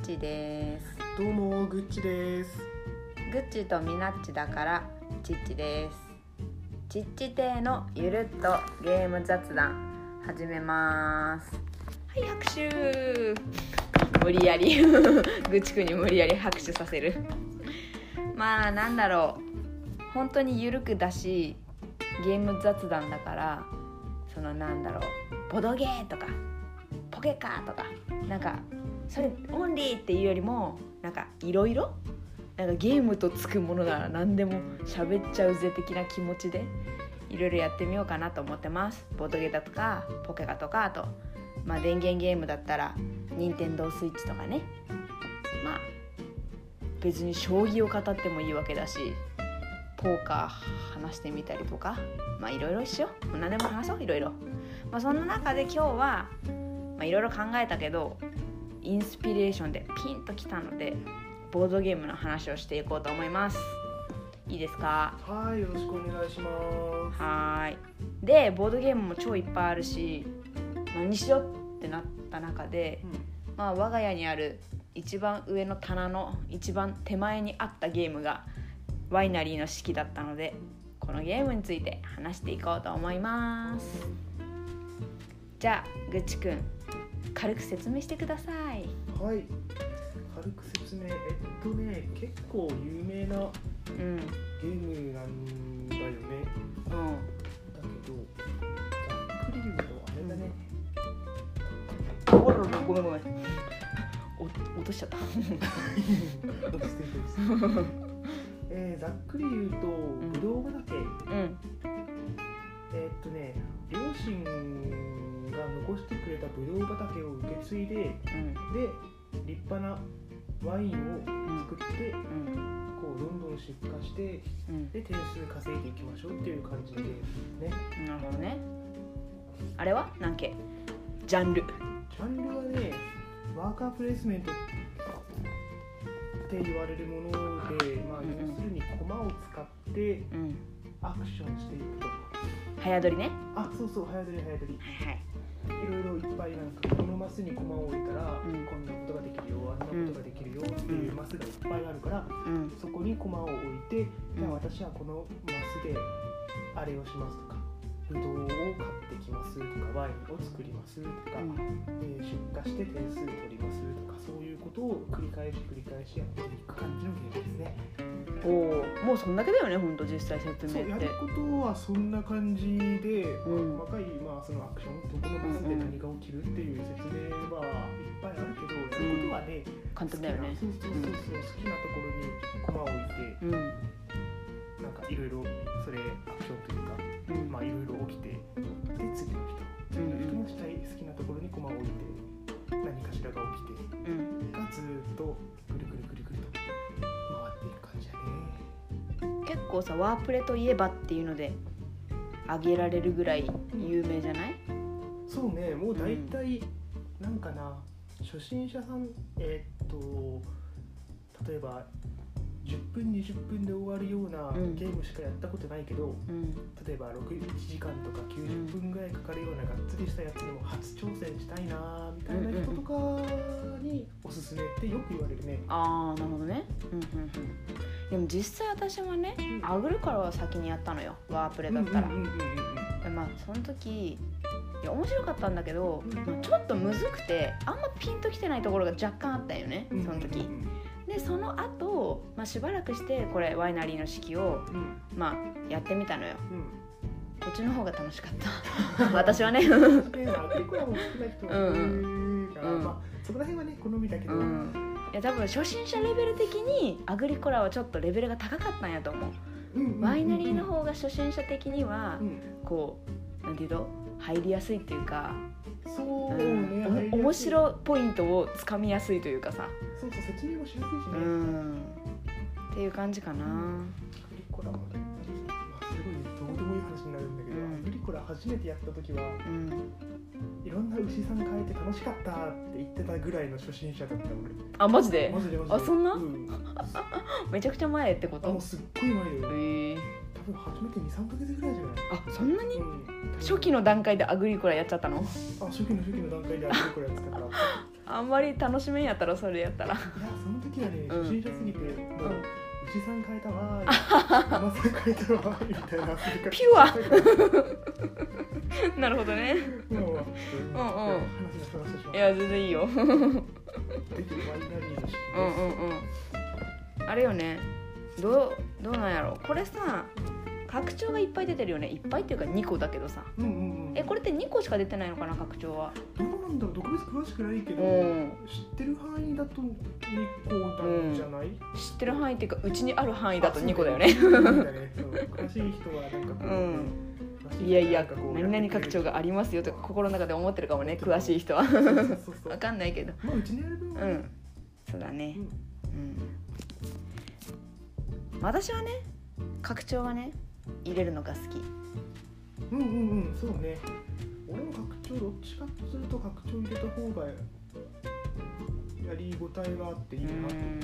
ッチです。どうもグッチです。グッチとミナッチだからチッチです。チッチ亭のゆるっとゲーム雑談始めます。はい拍手。無理やり。グッチくんに無理やり拍手させる。まあなんだろう。本当にゆるくだしゲーム雑談だからそのなんだろう。ボドゲーとかポケカーとかなんかそれオンリーっていうよりもなんかいろいろなんかゲームとつくものなら何でも喋っちゃうぜ的な気持ちでいろいろやってみようかなと思ってます。ボードゲーだとかポケカとかあとまあ電源ゲームだったら任天堂スイッチとかね。まあ別に将棋を語ってもいいわけだしポーカー話してみたりとかまあいろいろしよう何でも話そういろいろ。まあそんな中で今日はまあいろいろ考えたけどインスピレーションでピンときたのでボードゲームの話をしていこうと思います。いいですか？はいよろしくお願いします。はーい。でボードゲームも超いっぱいあるし何しようってなった中で、まあ我が家にある一番上の棚の一番手前にあったゲームがワイナリーの式だったのでこのゲームについて話していこうと思います。じゃあぐっちくん軽く説明してください。うんはい。軽く説明。えっとね結構有名なうん。ゲームなんだよね。うん。だけどざっくり言うとあれだね、おららごめんごめんお落としちゃった。どうしてどうしてえー、ざっくり言うとん。ぶどう畑、うん。えーっとね両親が残してくれたぶどう畑を受け継いででうん。立派なワインを作って、うん。こうどんどん出荷してうん。で点数稼いでいきましょうっていう感じですね。なるほどね。あれは？何け？ジャンル。ジャンルはねワーカープレイスメントって言われるもので、まあ、要するに駒を使ってうん。アクションしていくと。早撮りね。あそうそう早撮り早撮り。はいはいいろいろいっぱいなんかこのマスに駒を置いたら、うん。こんなことができるよあんなことができるよっていうマスがいっぱいあるから、うん。そこに駒を置いて、じゃあ私はこのマスであれをしますと。かブドウを買ってきますとかワインを作りますとか、うん。えー出荷して点数取りますとかそういうことを繰り返し繰り返しやっていく感じのゲームですね。おおもうそんだけだよねほんと実際説明やることはそんな感じで、うんまあ細かい、まあ、そのアクションどこのマスで何が起きるっていう説明はいっぱいあるけど、やることはね、簡単だよね。好きなそうそうそうそう、好きなところに駒を置いてかいろいろそれアクションというかうんまあいろいろ起きてで次の人次の人もしたい好きなところに駒を置いて何かしらが起きてうん。がずーっとぐるぐるぐるぐると回っていく感じやね。結構さワープレといえばっていうので挙げられるぐらい有名じゃない？そうねもう大体、なんかな初心者さんえーっと例えば10分20分で終わるようなうん。ゲームしかやったことないけど、うん。例えば6 1時間とか90分ぐらいかかるようながっつりしたやつにも初挑戦したいなみたいな人とかにおすすめってよく言われるね。ああなるほどね。うんうんうん。でも実際私はねうん。アグルからは先にやったのよ。ワープレだったら、まあその時いや面白かったんだけど、うんまあちょっとむずくてあんまピンときてないところが若干あったよね、うんその時、うんうんでその後、まあしばらくしてこれワイナリーの式をうん。まあやってみたのよ。うん。こっちの方が楽しかった。私はね。もるから、うんうん。まあそこら辺はね好みだけど、うん。いや多分初心者レベル的にアグリコラはちょっとレベルが高かったんやと思う。うんワイナリーの方が初心者的にはうん。こうなんていうの入りやすいっていうか、そううん。ね、おも入りやすい。面白いポイントをつかみやすい。というかさそうそう説明もしやすいしね、うん。っていう感じかな。アグリコラもね、まあ、すごいどうでもいい話になるんだけど、うん。アグリコラ初めてやった時はうん。いろんな牛さん変えて楽しかったって言ってたぐらいの初心者だった俺。あマジで？マジでマジで。あそんな？うん、めちゃくちゃ前ってこと？あもうすっごい前だよへえ多分初めて23ヶ月ぐらいじゃない、あそんなに？うん、初期の段階でアグリコラやっちゃったの？あ初期の初期の段階でアグリコラやってたから あんまり楽しめんやったらそれやったら。いやその時はねうん。初心者すぎて、もううん。牛さん変えたわー山さん変えたわーみたいな。ピュア。なるほどね。もううんうん。いや全然いいよ。うんうんうん。あれよねどうどうなんやろこれさ拡張がいっぱい出てるよね。いっぱいっていうか2個だけどさ。うんうんうん。えこれって2個しか出てないのかな拡張は。どうなんだろう。特別詳しくないけど、うん。知ってる範囲だと2個なんじゃない、知ってる範囲っていうかうちにある範囲だと2個だよね。詳しい人はなんかこう、うん。いやいや何々拡張がありますよとか心の中で思ってるかもね詳しい人は。そうそうそうそう。わかんないけど。まあうちにあるうん。そうだね。うん。うん私はね拡張はね入れるのが好き。うんうんうんそうね。俺も拡張どっちかとすると拡張入れた方がやりごたえがあっていいなと思う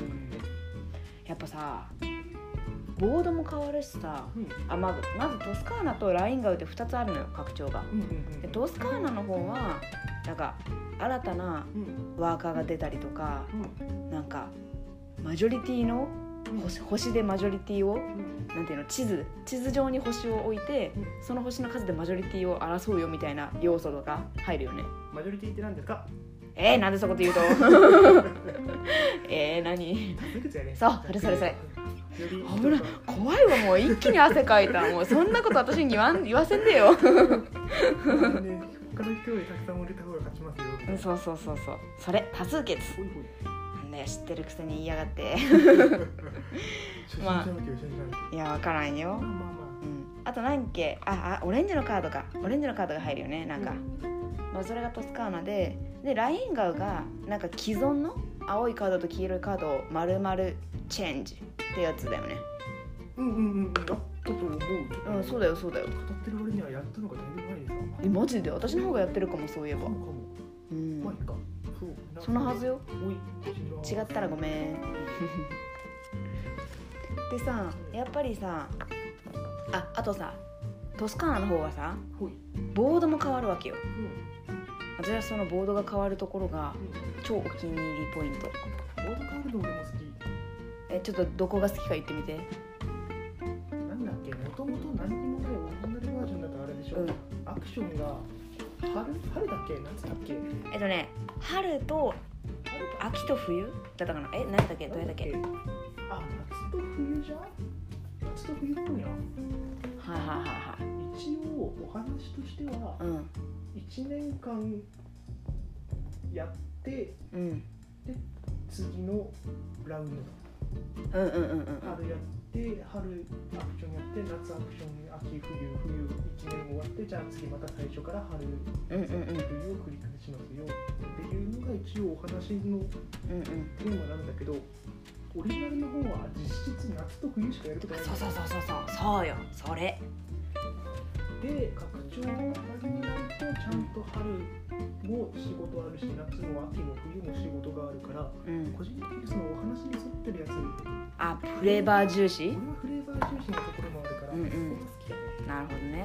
やっぱさボードも変わるしさうん。あまずまずトスカーナとラインガウって2つあるのよ拡張が。うんうんうんでトスカーナの方はなんか新たなうん。ワーカーが出たりとかうん。なんかマジョリティのうん星星でマジョリティをうん。なんていうの地図地図上に星を置いてうん。その星の数でマジョリティを争うよみたいな要素とか入るよね。マジョリティって何ですか？えー、なんでそこで言うと？えー、何？そうそれそれそれ。危ない。怖いわもう一気に汗かいた。もうそんなこと私に言わん 言わせんでよ。ね他の人よりたくさん売れた方が勝ちますよ。うんそうそうそうそう。それ多数決ほいほいなんだよ知ってるくせに言いやがって。初心者向け初心者向け。いや分からんよ。まあまあまうん。あと何っけああオレンジのカードか。オレンジのカードが入るよねなんか、まあ、それがトスカーナで。でラインガウがなんか既存の青いカードと黄色いカードを丸々チェンジってやつだよね。あうんうんうんうん。あったと思ううんそうだよそうだよ。語ってる割にはやったのがだいぶ前にさ。えマジで？私の方がやってるかもそういえば。そうかも。うん。前かそのはずよ。違ったらごめん。でさやっぱりさああとさトスカーナの方はさボードも変わるわけよ。うん。私はそのボードが変わるところがうん。超お気に入りポイント。ボードカード俺も好き。えちょっとどこが好きか言ってみて。なんだっけもともと何にもないオリジナルバージョンだとあれでしょ、うん。アクションが春春だっけ？夏だっけ？えっとね春と秋と冬？だったかな？え何だっけ？どれだっけ？はいあ夏と冬じゃん？夏と冬っぽいなはいはいは一応お話としてはいうん。1年間やってうん。次のラウンド。うんうんうんうん春やって春アクションやって夏アクション秋冬冬1年終わってじゃあ次また最初から春夏秋冬を繰り返しますよっていうのが一応お話のテーマなんだけどオリジナルの方は実質夏と冬しかやることない。そうそうそうそうそう。そうよそれ。で拡張の春にとちゃんと春も仕事あるし夏も秋も冬も仕事があるからうん。個人的にそのお話に沿ってるやつあフレーバー重視？フレーバー重視なところもあるから、うんうん。なるほどね。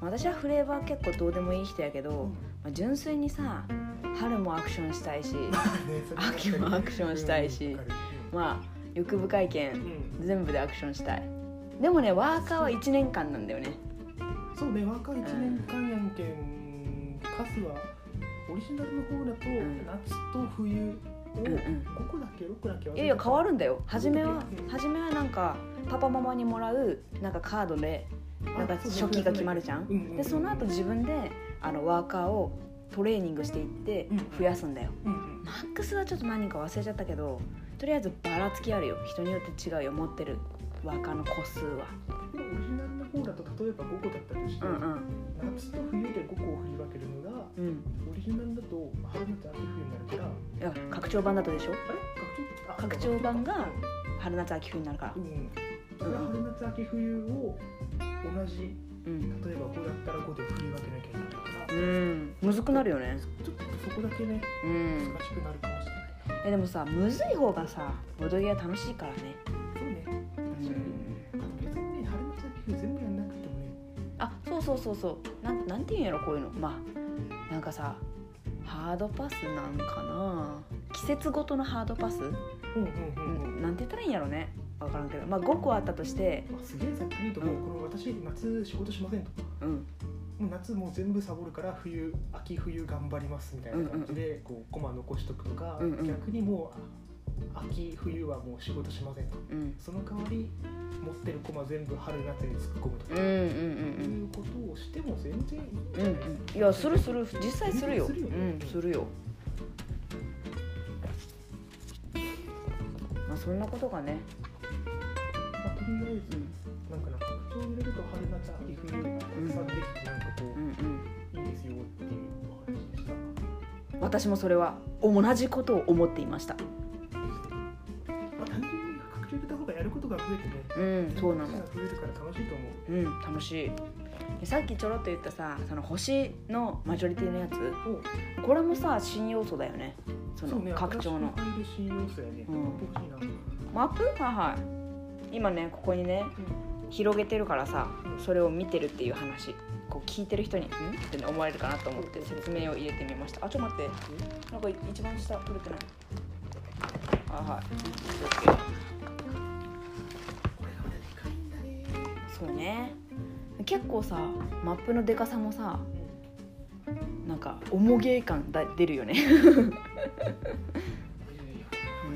私はフレーバー結構どうでもいい人やけど、まあ、純粋にさ春もアクションしたいし ね秋もアクションしたいしうんまあ欲深いけうん。ん全部でアクションしたい。でもねワーカーは1年間なんだよねそうね若い1年間やんけんカスはオリジナルの方だとん夏と冬をうんうん。5個だっけ6個だっけいやいや変わるんだよ。初めはうん初めはなんかパパママにもらうなんかカードでなんか初期が決まるじゃん。でその後自分であのワーカーをトレーニングしていってうん増やすんだよ。うんうん。マックスはちょっと何人か忘れちゃったけどとりあえずばらつきあるよ。人によって違うよ持ってるワーカーの個数はと例えば5個だったとして、うんうん。夏と冬で5個を振り分けるのがうん。オリジナルだと春夏秋冬になるから。いや拡張版だとでしょ？あれ？拡張？版が春夏秋冬になるから。うん。それは春夏秋冬を同じうん。例えば5だったら5で振り分けなきゃいけないか。らうん。むずくなるよね。ちょっとそこだけねうん。難しくなるかもしれないえでもさむずい方がさボドゲは楽しいからねそうそうそう。なんなんていうんやろこういうの。まあなんかさハードパスなんかな。季節ごとのハードパス、うんうんうんうん。なんて言ったらいいんやろね。分からんけど。まあ5個あったとして。あすげえざっくり言うともうこの私夏仕事しませんと。うん。もう夏もう全部サボるから冬秋冬頑張りますみたいな感じでこうコマ残しとくとか、うんうん。逆にもうあ秋冬はもう仕事しませんと。うん。その代わり持ってるコマ全部春夏に突っ込むとか、うんうんうんいうことをしても全然いいんうんうんじゃないうん。いやするする。実際するよ。するよね。うんするよ。まあそんなことがね。まあ、とりあえずなんかな拡張を入れると春夏秋冬たくさんできてなんかこうんうんういいですよっていうお話でした。私もそれは同じことを思っていましたことが増えてねうんそうなの。が増えるから楽しいと思う。うん楽しい。でさっきちょろっと言ったさその星のマジョリティのやつ。おこれもさ新要素だよね。その拡張の。マップ？はいはい。今ねここにね広げてるからさそれを見てるっていう話。こう聞いてる人に「ん?」って思われるかなと思って説明を入れてみました。あちょっと待って。なんか一番下取れてない。あはい。OK そうね。結構さマップのでかさもさなんか重げ感だ出るよね。う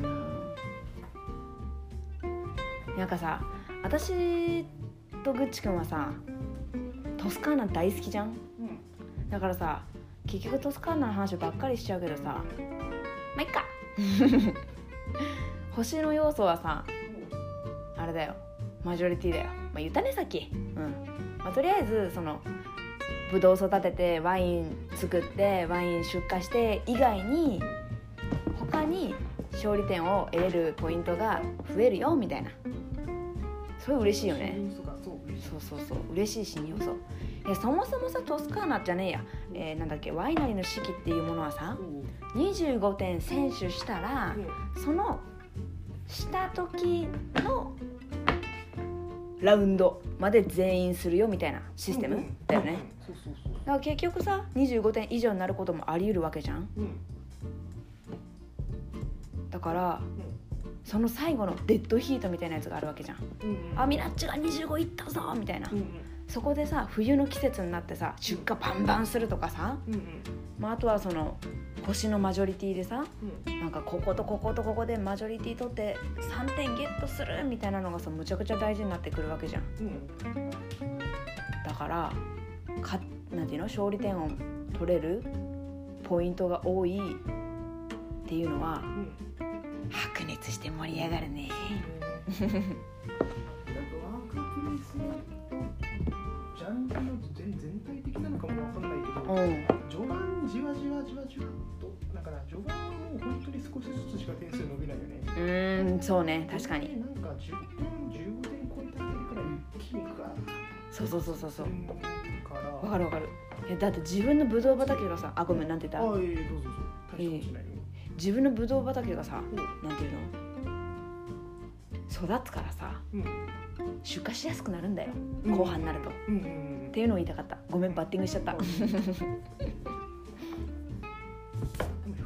ん。なんかさ私とぐっちくんはさトスカーナ大好きじゃん？うん。だからさ結局トスカーナの話ばっかりしちゃうけどさまあいっか。星の要素はさあれだよマジョリティだよ。まあ言ったねさっき。うん。まあとりあえずそのブドウ育ててワイン作ってワイン出荷して以外に他に勝利点を得れるポイントが増えるよみたいな。それ嬉しいよね。そうそうそう嬉しい新要素えそもそもさトスカーナじゃねえや、えーなんだっけワイナリーの式っていうものはさ25点選手したらそのした時のラウンドまで全員するよみたいなシステムだよね。だから結局さ25点以上になることもあり得るわけじゃん。うん。だからその最後のデッドヒートみたいなやつがあるわけじゃん。うんあミラッチが25いったぞみたいな。うんうんそこでさ冬の季節になってさ出荷バンバンするとかさ、うんうん。まあ、あとはその星のマジョリティでさうん。なんかこことこことここでマジョリティ取って3点ゲットするみたいなのがさむちゃくちゃ大事になってくるわけじゃん。うん。だからかなんていうの？勝利点を取れるポイントが多いっていうのはうん。白熱して盛り上がるね序盤じわじわじわじわとだから序盤はもう本当に少しずつしか点数伸びないよね。うーん。そうね確かに。でなんか10点15点超えたあたりくらい一気にグワーッそうそう。そうそうそうわかるわかる。えだって自分のブドウ畑がさあごめんなんて言ったあいえどうぞどうぞ。大したことしないよ、自分のブドウ畑がさおなんていうの？育つからさうん。出荷しやすくなるんだようん。後半になると、っうんうんうん。ていうのを言いたかった。ごめんバッティングしちゃった。でも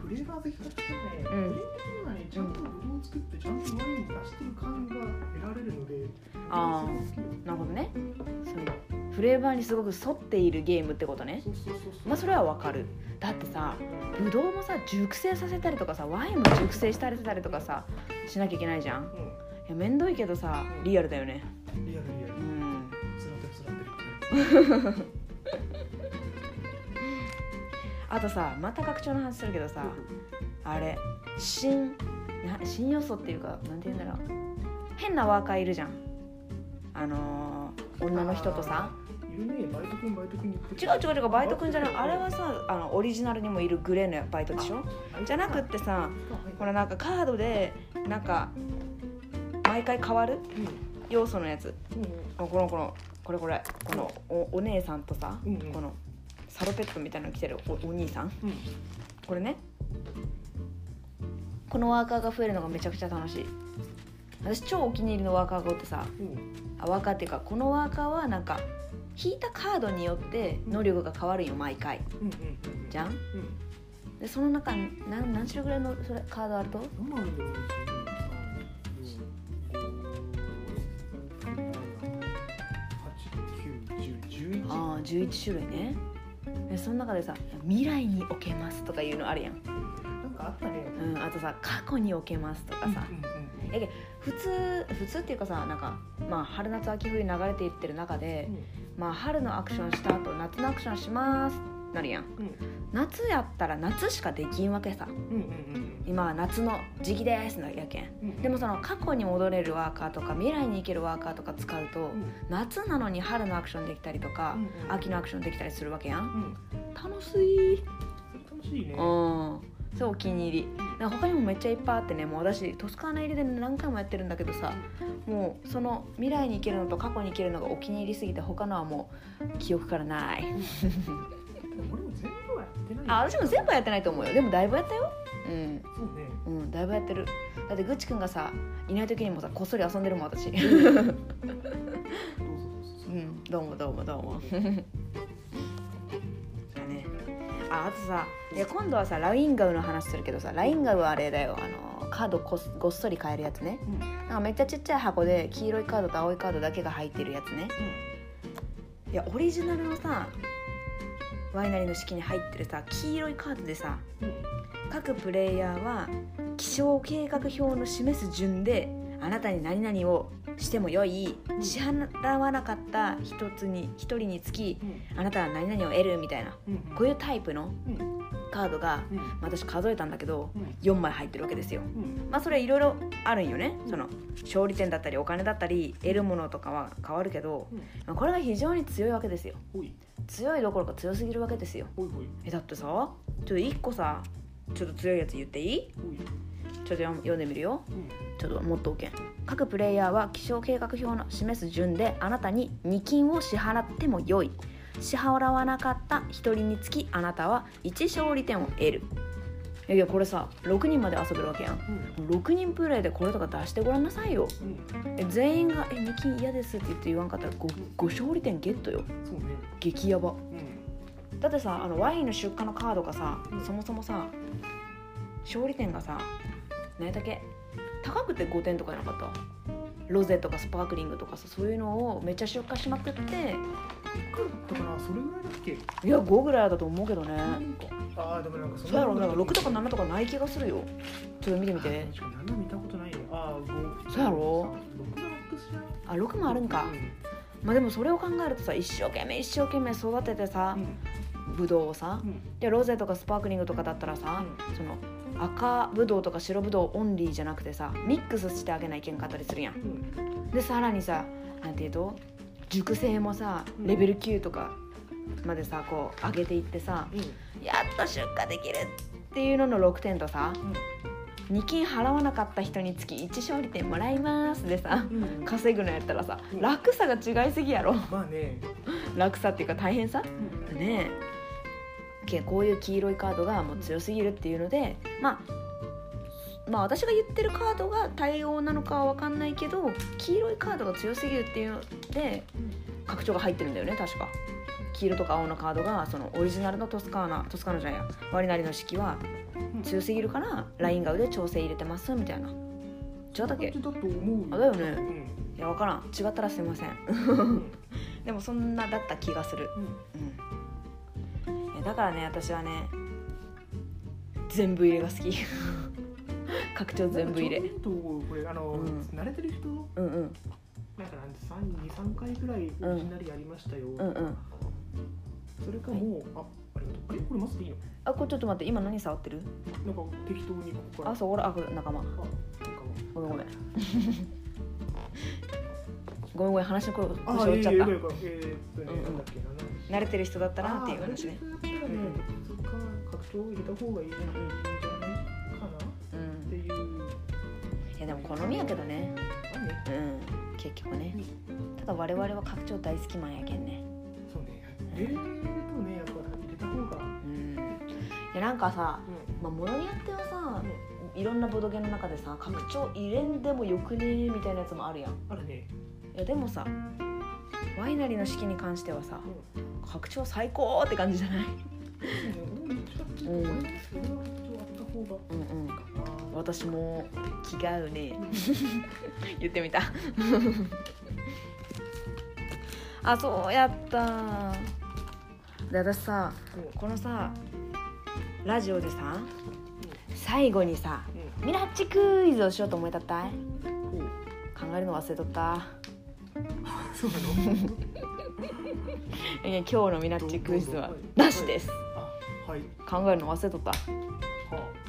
フレーバー好きからしたらね、うん。個人的にはねちゃんとブドウを作ってちゃんとワイン出してる感が得られるのであーすごく好きよなるほどね。そう。フレーバーにすごく沿っているゲームってことね。まあそれはわかる。だってさブドウもさ熟成させたりとかさワインも熟成したりたりとかさしなきゃいけないじゃん。いうんやめんどいけどさリアルだよね。リアルリアル。うん。つらってるつらってるあとさまた拡張の話するけどさあれ新な新要素っていうかなんて言うんだろう。変なワーカーいるじゃん。あのー女の人とさ。いるね。バイト君バイト君に違う違う違うバイトくんじゃない。あれはさあのオリジナルにもいるグレーのバイトでしょ？じゃなくってさこれなんかカードでなんか毎回変わる？要素のやつ。うこのこのこれこれ。このおお姉さんとさ、うんうん。このサロペットみたいなの着てるおお兄さん。うん。これね。このワーカーが増えるのがめちゃくちゃ楽しい。私超お気に入りのワーカーがおってさうん。あワーカーっていうかこのワーカーはなんか引いたカードによって能力が変わるんよ毎回。うんうんうんじゃん？うんでその中に何何種類ぐらいのそれカードあると？何枚あるん11ああ11種類ね。でその中でさ「未来に置けます」とかいうのあるやん、なんかあったね。うん、あとさ「過去に置けます」とかさ、うんうんうんえけ普通普通っていうかさなんか、まあ、春夏秋冬流れていってる中で、まあ、春のアクションした後夏のアクションしますなるやん。うん。夏やったら夏しかできんわけさ。うんうんうん今は夏の時期ですのやけん。うん。でもその過去に戻れるワーカーとか未来に行けるワーカーとか使うとうん。夏なのに春のアクションできたりとかうんうん。秋のアクションできたりするわけやん。うん。楽しい。楽しいね。うん。それお気に入り。なんか他にもめっちゃいっぱいあってねもう私トスカーナ入りで何回もやってるんだけどさもうその未来に行けるのと過去に行けるのがお気に入りすぎて他のはもう記憶からない。俺も全部はやってないあ私も全部はやってないと思うよ。でもだいぶやったようん。そうねうん。だいぶやってる。だってぐちくんがさいない時にもさこっそり遊んでるもん私。どうぞどうぞう。ん。どうもどうもどうも。ああとさいや今度はさラインガウの話するけどさラインガウはあれだよ。あのカードこすごっそり買えるやつね。うん。なんかめっちゃちっちゃい箱で黄色いカードと青いカードだけが入ってるやつね。いやオリジナルのさワイナリーの式に入ってるさ黄色いカードでさうん各プレイヤーは気象計画表の示す順であなたに何々をしてもよい支払わなかった一つに一人につきうん。あなたは何々を得るみたいなうんこういうタイプのうん。カードがうん。私数えたんだけどうん。4枚入ってるわけですよ。うん。まあそれいろいろあるんよね。その勝利点だったりお金だったり得るものとかは変わるけどこれが非常に強いわけですよ。強いどころか強すぎるわけですよ。えだってさちょっと1個さちょっと強いやつ言っていい？ほいちょっと読んでみるよ。うんちょっともっとおけん各プレイヤーは気象計画表の示す順であなたに2金を支払ってもよい。支払わなかった1人につきあなたは1勝利点を得る。いやいやこれさ6人まで遊べるわけやん。うん。6人プレイでこれとか出してごらんなさいよ。うん。え全員が「え2金嫌です」って言って言わんかったら 5, 5勝利点ゲットよ。ね。激ヤバ。うんだってさあのワインの出荷のカードがさ、うんそもそもさ勝利点がさ何やったっけ高くて5点とかじゃなかった？ロゼとかスパークリングとかさそういうのをめっちゃ出荷しまくってだからそれぐらいだっけ？いや5ぐらいだと思うけどね。ああでもなんかそそうやろなんか6とか7とかない気がするよ。ちょっと見てみて。確かに7見たことないよ。ああ5そうやろ？6がマックスじゃない？あ6もあるんか、まあでもそれを考えるとさ一生懸命一生懸命育ててさうんブドウをさうん。でロゼとかスパークリングとかだったらさ、その赤ブドウとか白ブドウオンリーじゃなくてさミックスしてあげないけんかったりするやん。うん。でさらにさなんていうと熟成もさうん。レベル9とかまでさこう上げていってさうん。やっと出荷できるっていうのの6点とさ2金払わなかった人につき1勝利点もらいますでさうん。うん稼ぐのやったらさうん。楽さが違いすぎやろ。まあね。楽さっていうか大変さ。うん。ねこういう黄色いカードがもう強すぎるっていうのでまあまあ私が言ってるカードが対応なのかは分かんないけど黄色いカードが強すぎるっていうので拡張が入ってるんだよね確か。黄色とか青のカードがそのオリジナルのトスカーナトスカーナじゃないやワリナリの式は強すぎるからラインガウで調整入れてますみたいな。違ったっけ？あだよね。うん。いや分からん。違ったらすいません。うん。でもそんなだった気がする。うん。うんだからね私はね全部入れが好き。拡張全部入れ。ちょっとこれあの、うん。慣れてる人？うんうん。なんかなんで三二三回ぐらいオリジナルやりましたよ、うん。うんそれかもう、ああれあれこれマスでいいの？あこれちょっと待って今何触ってる？なんか適当にここから。あそう俺あこれ仲間。あなんかもうごめんごめんごめんごめん話の声腰折っちゃった。慣れてる人だったらっていう話ね慣れてる人だったらね、そっか。拡張入れた方がいいんじゃないかな。うんっていういやでも好みやけどね。うん。結局ね。ただ我々は拡張大好きマンやけんね。そうね。入れるとねやっぱ入れた方が。うん。いやなんかさ、うまあ、ものによってはさん、いろんなボドゲの中でさ拡張入れんでもよくねみたいなやつもあるやん。あるねいやでもさワイナリーの式に関してはさう拡張最高って感じじゃない？うん。うん私も気が合うね。言ってみた。あそうやった。で私さこのさラジオでさ最後にさうん。ミラッチクイズをしようと思いたったい？考えるの忘れとったそうなの？いや今日のミラッチクイズはなしです。あはい。考えるの忘れとった。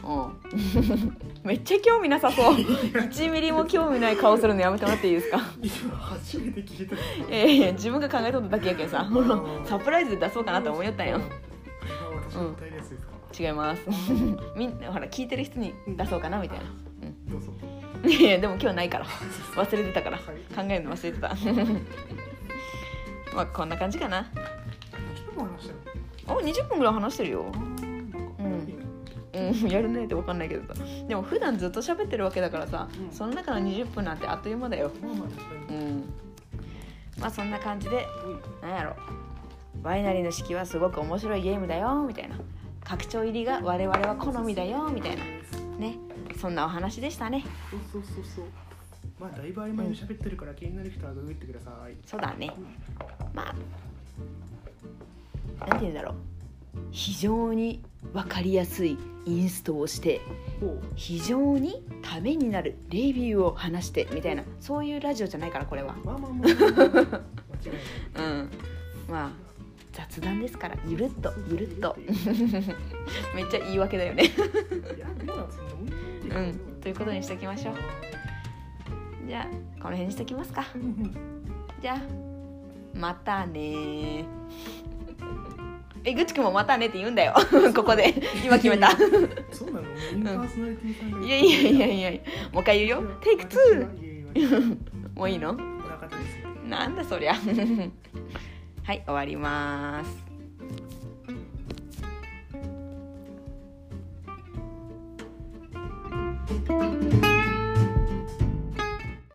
はうん。めっちゃ興味なさそう。1ミリも興味ない顔するのやめてもらっていいですか？今初めて聞いたいやいや自分が考えとっただけやけんさ。サプライズで出そうかなと思いよったんよあ私の歌いやつですか。違います。みんなほら聞いてる人に出そうかなみたいないやでも今日ないから。忘れてたから。はい考えるの忘れてた。まあこんな感じかな。ちょっと話したよお20分ぐらい話してるよ。うん。うんやるねって分かんないけどさ。でも普段ずっと喋ってるわけだからさ、うん。その中の20分なんてあっという間だよ。うんまあそんな感じでうなんやろ。ワイナリーの式はすごく面白いゲームだよみたいな。拡張入りが我々は好みだよみたいな。ね。そんなお話でしたねそうそうそうそう。まあだいぶ曖昧に喋ってるから気になる人はググってください。そうだね。まあなんて言うんだろう。非常に分かりやすいインストをして非常にためになるレビューを話してみたいなそういうラジオじゃないからこれは。まあまあまあまあ間違いないうん。まあ雑談ですからゆるっとゆるっと。めっちゃ言い訳だよね。いやでもそんなうんということにしておきましょう。じゃあこの辺にしときますか。じゃあまたねー。えぐちくんもまたねって言うんだよ。ここで。今決めた。そうなの？いやいやいやいやもう一回言うよ。テイク私は2いやいやいやもういいのなんだそりゃ。はい終わります